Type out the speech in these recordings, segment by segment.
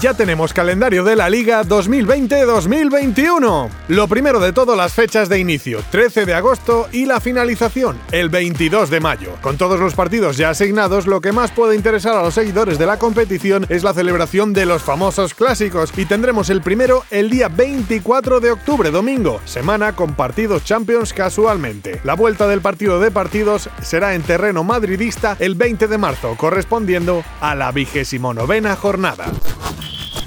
Ya tenemos calendario de la Liga 2020-2021. Lo primero de todo, las fechas de inicio, 13 de agosto y la finalización, el 22 de mayo. Con todos los partidos ya asignados, lo que más puede interesar a los seguidores de la competición es la celebración de los famosos clásicos y tendremos el primero el día 24 de octubre, domingo, semana con partidos Champions casualmente. La vuelta del partido de partidos será en terreno madridista el 20 de marzo, correspondiendo a la vigésimo novena jornada.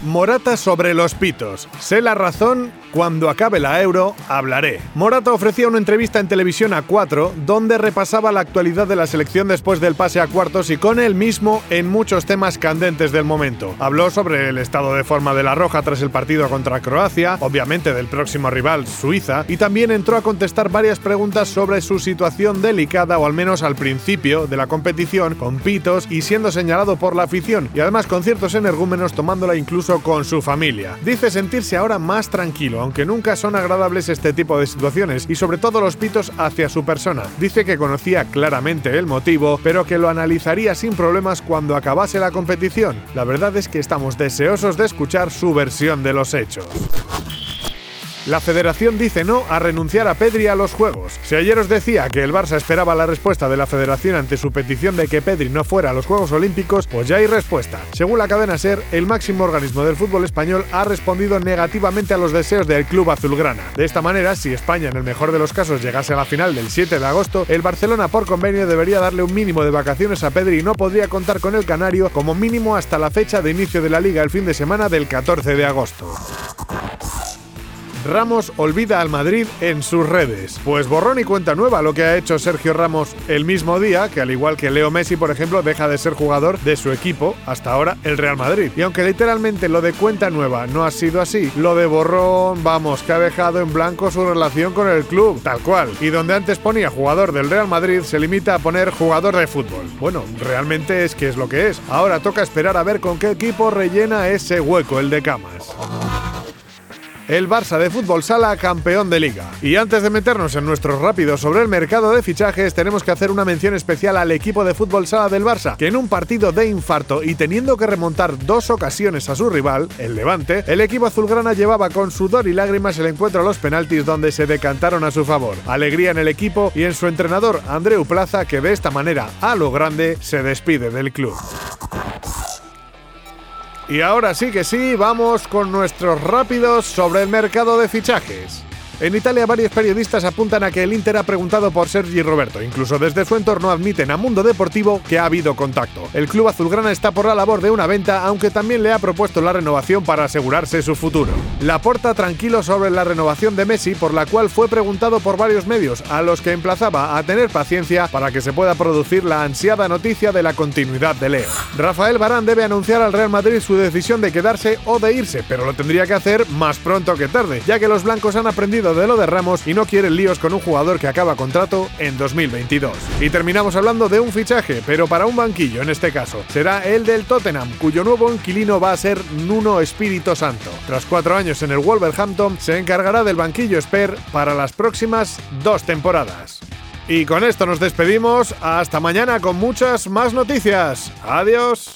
Morata sobre los pitos. Sé la razón cuando acabe la Euro, hablaré. Morata ofrecía una entrevista en televisión a 4 donde repasaba la actualidad de la selección después del pase a cuartos y con él mismo en muchos temas candentes del momento. Habló sobre el estado de forma de la Roja tras el partido contra Croacia, obviamente del próximo rival Suiza, y también entró a contestar varias preguntas sobre su situación delicada o al menos al principio de la competición con pitos y siendo señalado por la afición y además con ciertos energúmenos tomándola incluso con su familia. Dice sentirse ahora más tranquilo aunque nunca son agradables este tipo de situaciones y sobre todo los pitos hacia su persona. Dice que conocía claramente el motivo, pero que lo analizaría sin problemas cuando acabase la competición. La verdad es que estamos deseosos de escuchar su versión de los hechos. La federación dice no a renunciar a Pedri a los Juegos. Si ayer os decía que el Barça esperaba la respuesta de la federación ante su petición de que Pedri no fuera a los Juegos Olímpicos, pues ya hay respuesta. Según la cadena SER, el máximo organismo del fútbol español ha respondido negativamente a los deseos del club azulgrana. De esta manera, si España en el mejor de los casos llegase a la final del 7 de agosto, el Barcelona por convenio debería darle un mínimo de vacaciones a Pedri y no podría contar con el Canario como mínimo hasta la fecha de inicio de la liga el fin de semana del 14 de agosto. Ramos olvida al Madrid en sus redes. Pues borrón y cuenta nueva lo que ha hecho Sergio Ramos el mismo día, que al igual que Leo Messi, por ejemplo, deja de ser jugador de su equipo, hasta ahora el Real Madrid. Y aunque literalmente lo de cuenta nueva no ha sido así, lo de borrón, vamos, que ha dejado en blanco su relación con el club, tal cual. Y donde antes ponía jugador del Real Madrid, se limita a poner jugador de fútbol. Bueno, realmente es que es lo que es. Ahora toca esperar a ver con qué equipo rellena ese hueco, el de Camas el Barça de Fútbol Sala campeón de liga. Y antes de meternos en nuestros rápidos sobre el mercado de fichajes, tenemos que hacer una mención especial al equipo de Fútbol Sala del Barça, que en un partido de infarto y teniendo que remontar dos ocasiones a su rival, el Levante, el equipo azulgrana llevaba con sudor y lágrimas el encuentro a los penaltis donde se decantaron a su favor. Alegría en el equipo y en su entrenador Andreu Plaza, que de esta manera, a lo grande, se despide del club. Y ahora sí que sí, vamos con nuestros rápidos sobre el mercado de fichajes. En Italia varios periodistas apuntan a que el Inter ha preguntado por Sergi Roberto. Incluso desde su entorno admiten a Mundo Deportivo que ha habido contacto. El club azulgrana está por la labor de una venta, aunque también le ha propuesto la renovación para asegurarse su futuro. La porta tranquilo sobre la renovación de Messi, por la cual fue preguntado por varios medios, a los que emplazaba a tener paciencia para que se pueda producir la ansiada noticia de la continuidad de Leo. Rafael Barán debe anunciar al Real Madrid su decisión de quedarse o de irse, pero lo tendría que hacer más pronto que tarde, ya que los blancos han aprendido de lo de Ramos y no quieren líos con un jugador que acaba contrato en 2022. Y terminamos hablando de un fichaje, pero para un banquillo en este caso. Será el del Tottenham, cuyo nuevo inquilino va a ser Nuno Espíritu Santo. Tras cuatro años en el Wolverhampton, se encargará del banquillo Sper para las próximas dos temporadas. Y con esto nos despedimos. Hasta mañana con muchas más noticias. Adiós.